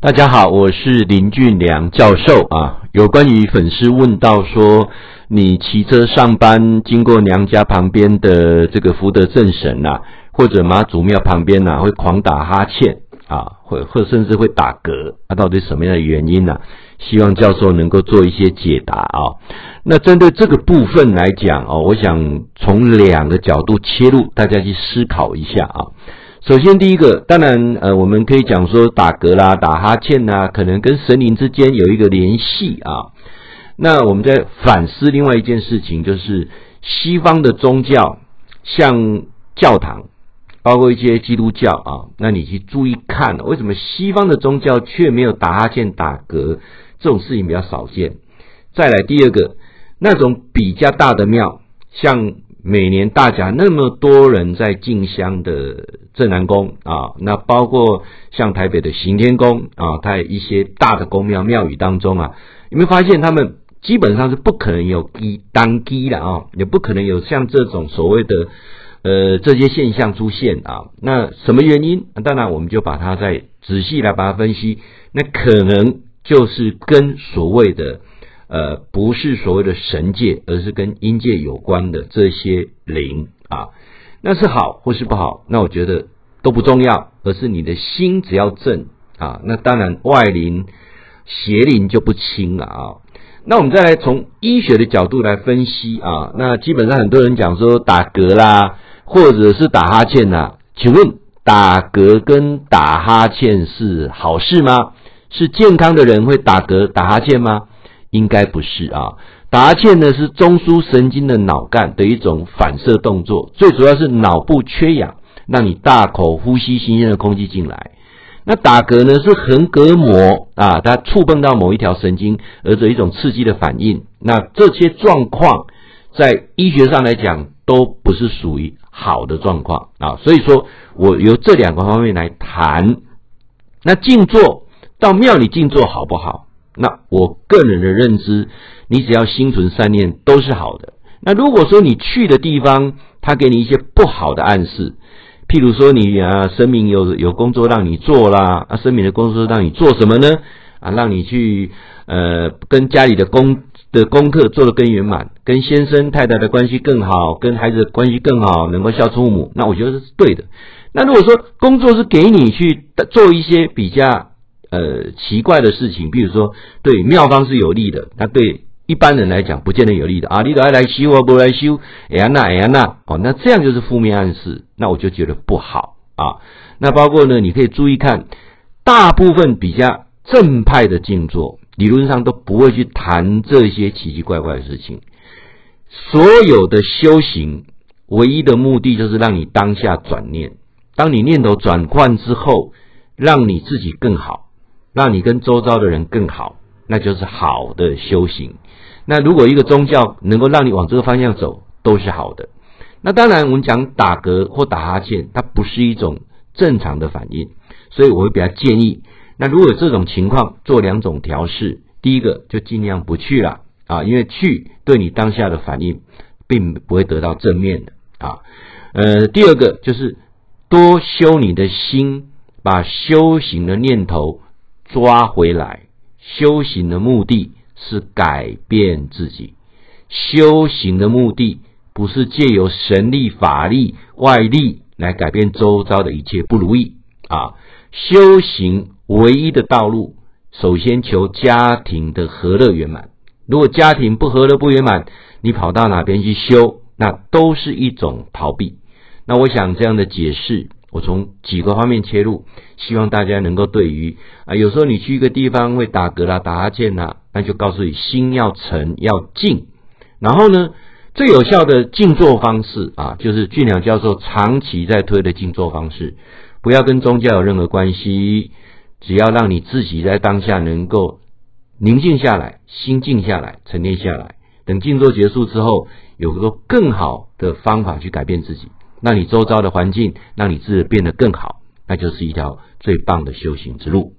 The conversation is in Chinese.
大家好，我是林俊良教授啊。有关于粉丝问到说，你骑车上班经过娘家旁边的这个福德正神呐、啊，或者妈祖庙旁边呐、啊，会狂打哈欠啊，或或甚至会打嗝，那、啊、到底什么样的原因呢、啊？希望教授能够做一些解答啊。那针对这个部分来讲哦，我想从两个角度切入，大家去思考一下啊。首先，第一个，当然，呃，我们可以讲说打嗝啦、打哈欠呐，可能跟神灵之间有一个联系啊。那我们在反思另外一件事情，就是西方的宗教，像教堂，包括一些基督教啊，那你去注意看，为什么西方的宗教却没有打哈欠、打嗝这种事情比较少见？再来第二个，那种比较大的庙，像。每年大甲那么多人在进香的镇南宫啊，那包括像台北的行天宫啊，它一些大的宫庙庙宇当中啊，有没有发现他们基本上是不可能有一当机的啊，也不可能有像这种所谓的呃这些现象出现啊？那什么原因？当然我们就把它再仔细来把它分析，那可能就是跟所谓的。呃，不是所谓的神界，而是跟阴界有关的这些灵啊，那是好或是不好？那我觉得都不重要，而是你的心只要正啊，那当然外灵邪灵就不侵了啊。那我们再来从医学的角度来分析啊，那基本上很多人讲说打嗝啦，或者是打哈欠呐，请问打嗝跟打哈欠是好事吗？是健康的人会打嗝打哈欠吗？应该不是啊，打欠呢是中枢神经的脑干的一种反射动作，最主要是脑部缺氧，让你大口呼吸新鲜的空气进来。那打嗝呢是横膈膜啊，它触碰到某一条神经而做一种刺激的反应。那这些状况在医学上来讲都不是属于好的状况啊，所以说我由这两个方面来谈。那静坐到庙里静坐好不好？那我个人的认知，你只要心存善念都是好的。那如果说你去的地方，他给你一些不好的暗示，譬如说你啊，声明有有工作让你做啦，啊，声明的工作让你做什么呢？啊，让你去呃，跟家里的功的功课做得更圆满，跟先生太太的关系更好，跟孩子的关系更好，能够孝顺父母，那我觉得这是对的。那如果说工作是给你去做一些比较。呃，奇怪的事情，比如说对妙方是有利的，那对一般人来讲不见得有利的啊。你都爱来修啊，不来修，哎呀那哎呀那，哦，那这样就是负面暗示，那我就觉得不好啊。那包括呢，你可以注意看，大部分比较正派的静坐，理论上都不会去谈这些奇奇怪怪的事情。所有的修行，唯一的目的就是让你当下转念，当你念头转换之后，让你自己更好。让你跟周遭的人更好，那就是好的修行。那如果一个宗教能够让你往这个方向走，都是好的。那当然，我们讲打嗝或打哈欠，它不是一种正常的反应，所以我会比较建议。那如果这种情况，做两种调试。第一个就尽量不去了啊，因为去对你当下的反应并不会得到正面的啊。呃，第二个就是多修你的心，把修行的念头。抓回来，修行的目的是改变自己。修行的目的不是借由神力、法力、外力来改变周遭的一切不如意啊！修行唯一的道路，首先求家庭的和乐圆满。如果家庭不和乐、不圆满，你跑到哪边去修，那都是一种逃避。那我想这样的解释。我从几个方面切入，希望大家能够对于啊，有时候你去一个地方会打嗝啦、打哈欠呐，那就告诉你心要沉要静。然后呢，最有效的静坐方式啊，就是俊良教授长期在推的静坐方式，不要跟宗教有任何关系，只要让你自己在当下能够宁静下来，心静下来，沉淀下来。等静坐结束之后，有个更好的方法去改变自己。让你周遭的环境，让你自己变得更好，那就是一条最棒的修行之路。